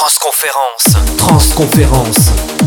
Transconférence. Transconférence.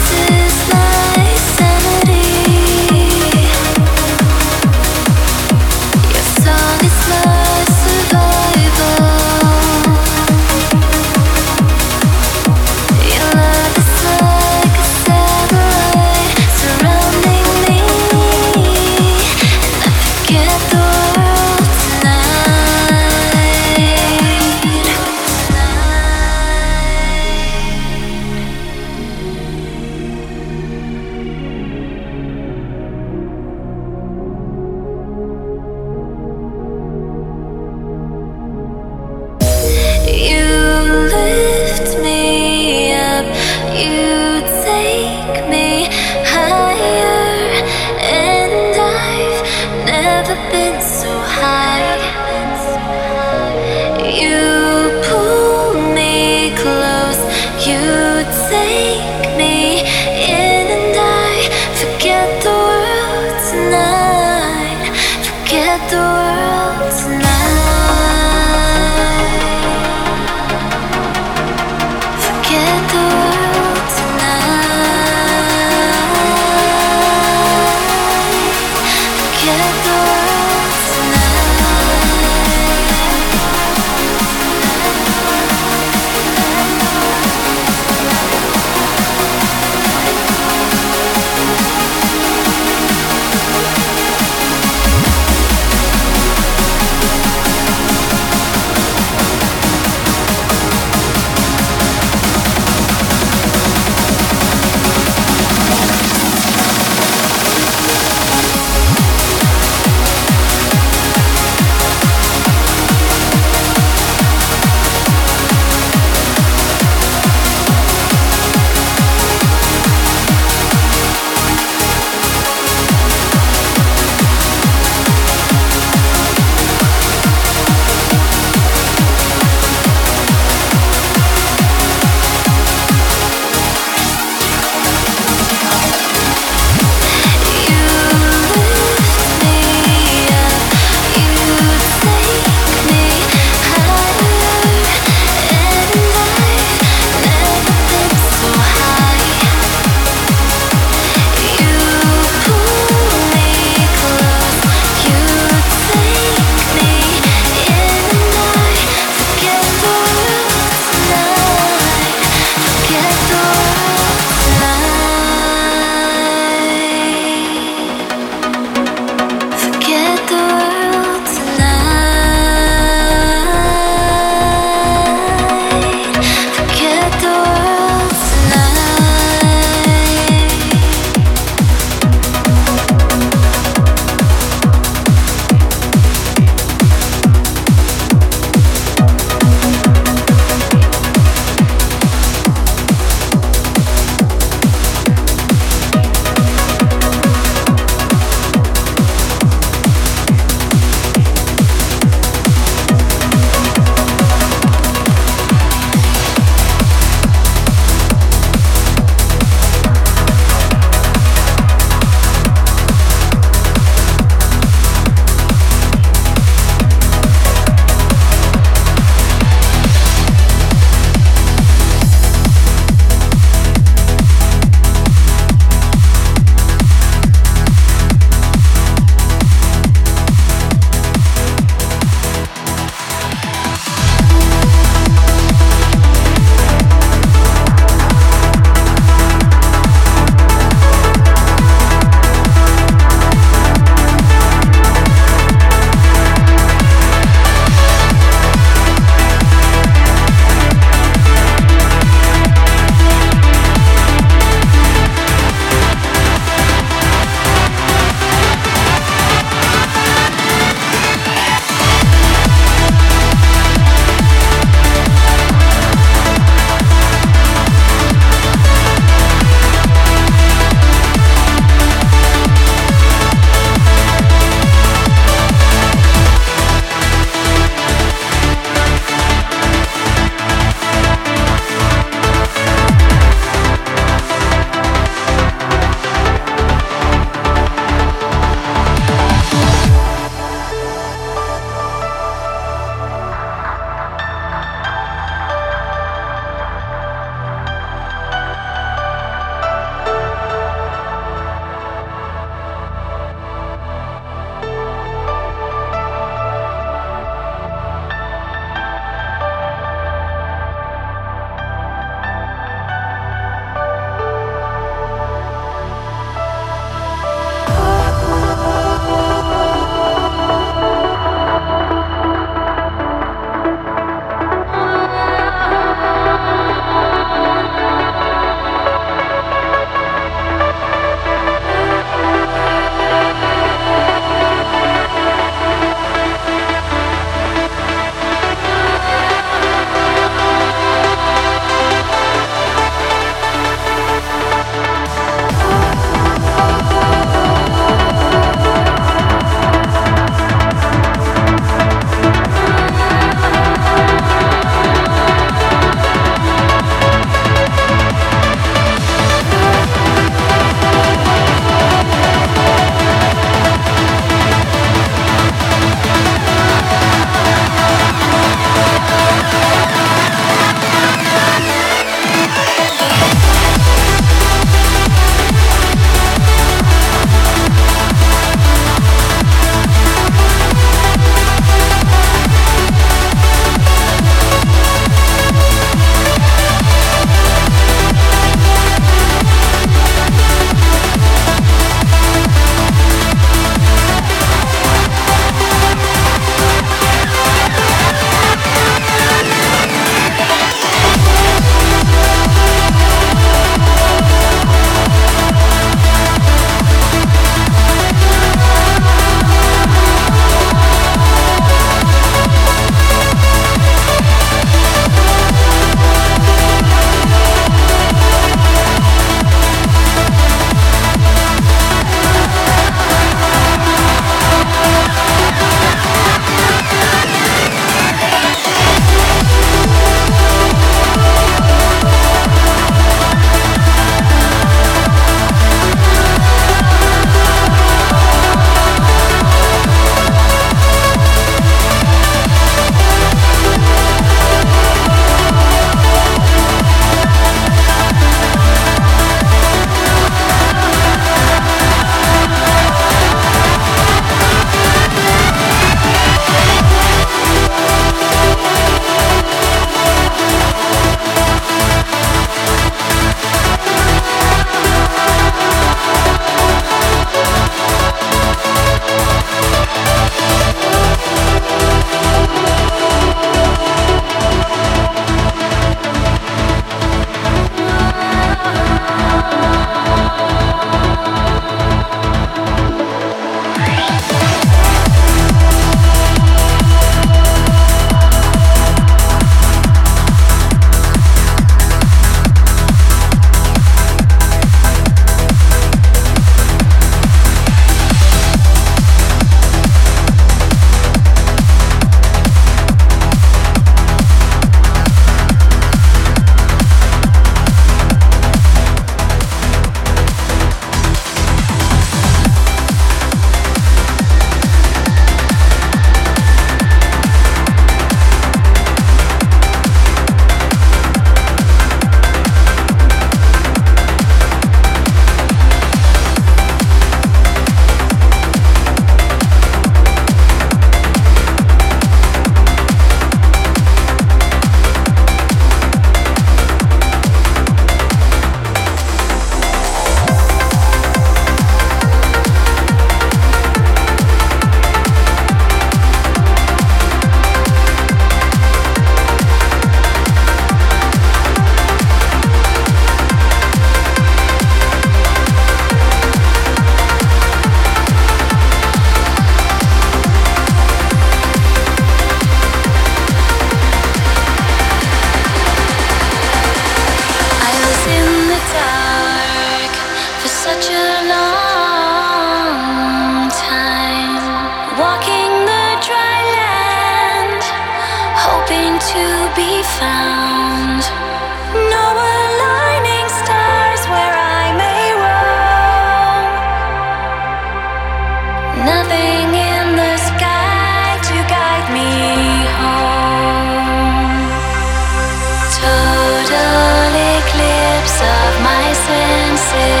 pieces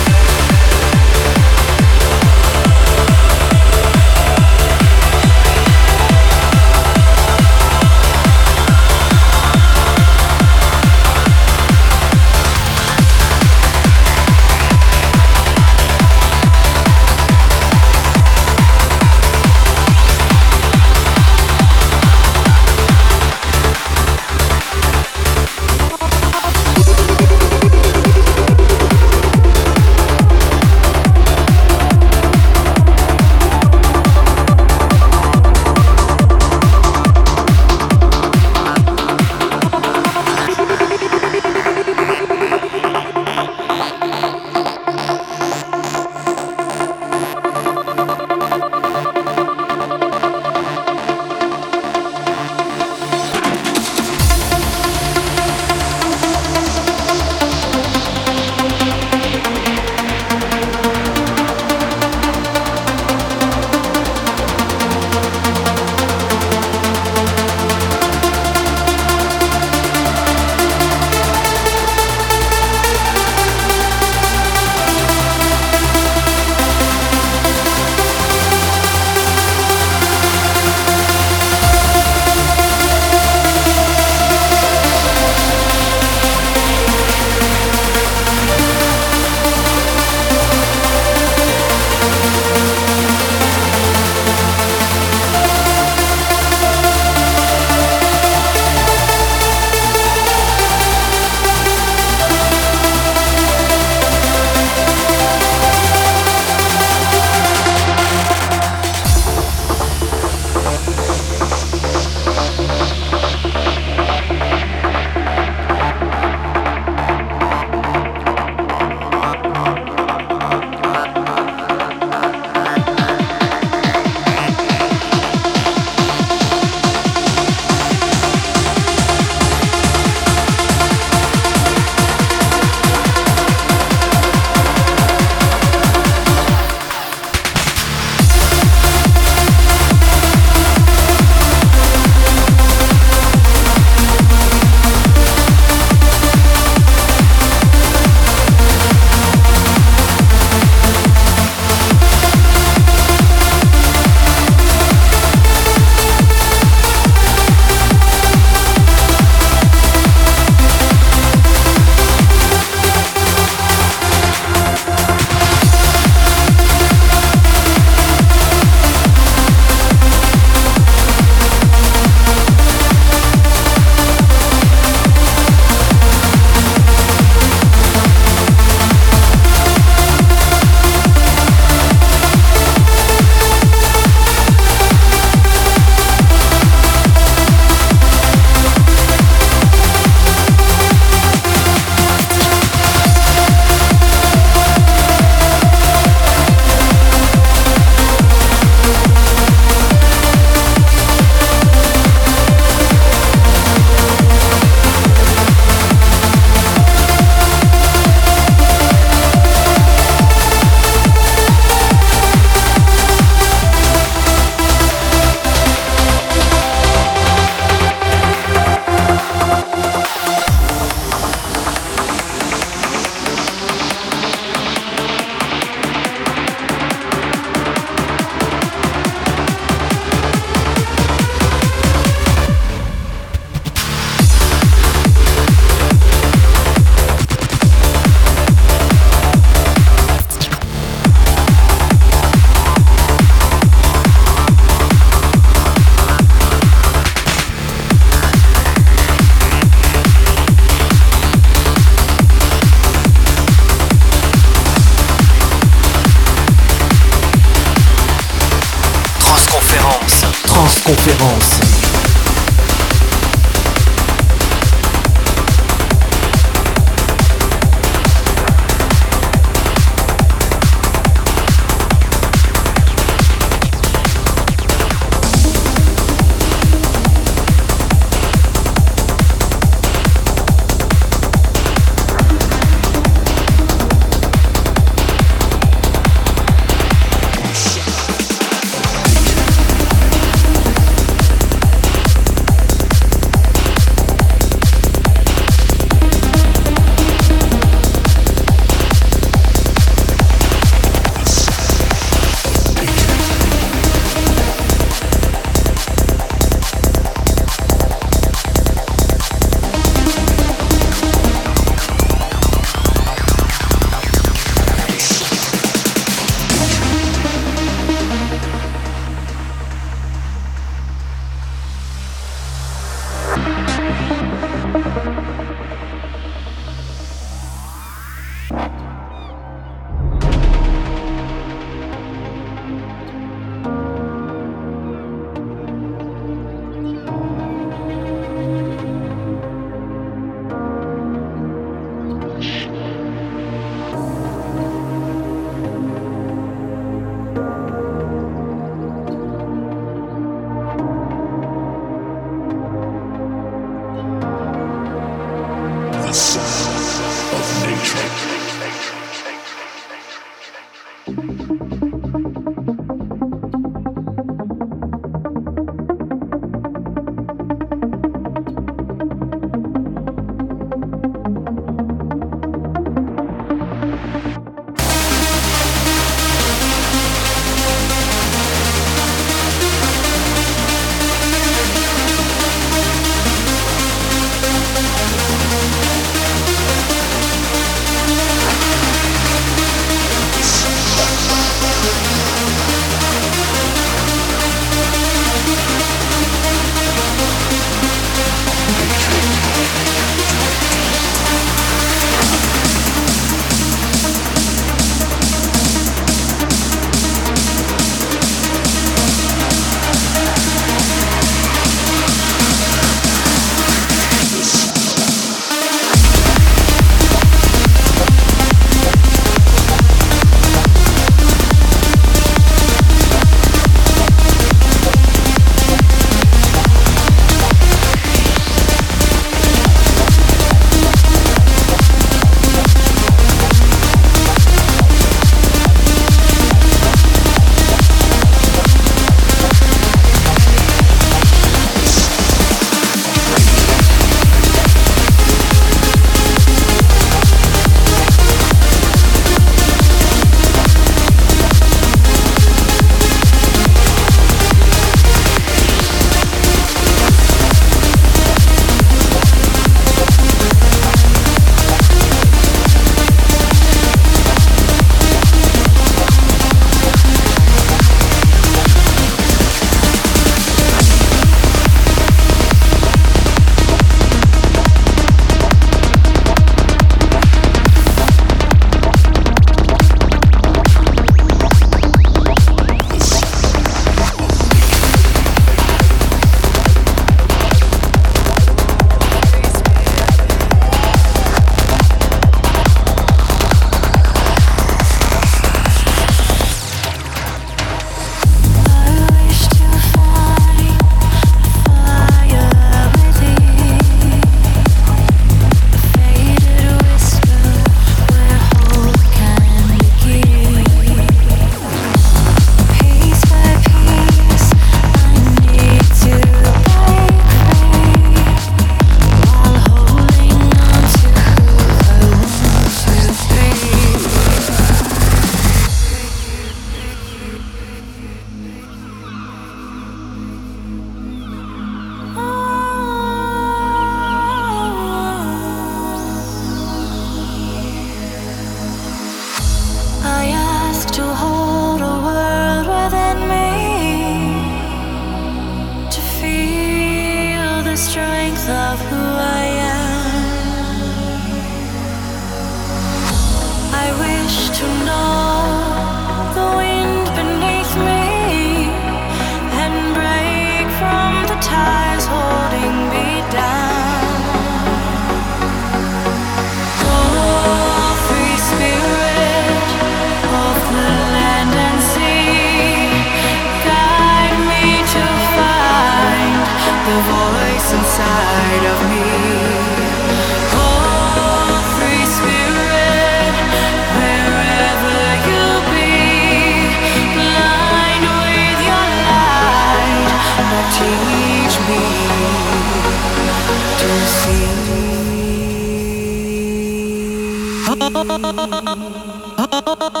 Oh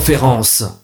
Transconférence.